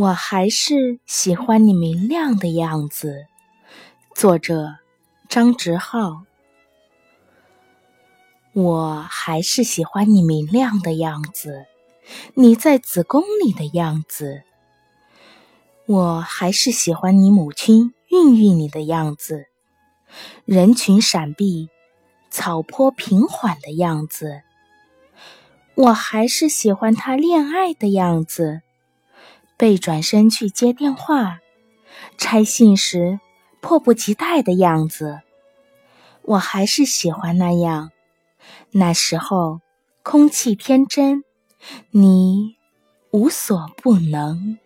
我还是喜欢你明亮的样子。作者：张直浩。我还是喜欢你明亮的样子，你在子宫里的样子。我还是喜欢你母亲孕育你的样子，人群闪避，草坡平缓的样子。我还是喜欢他恋爱的样子。背转身去接电话，拆信时迫不及待的样子，我还是喜欢那样。那时候空气天真，你无所不能。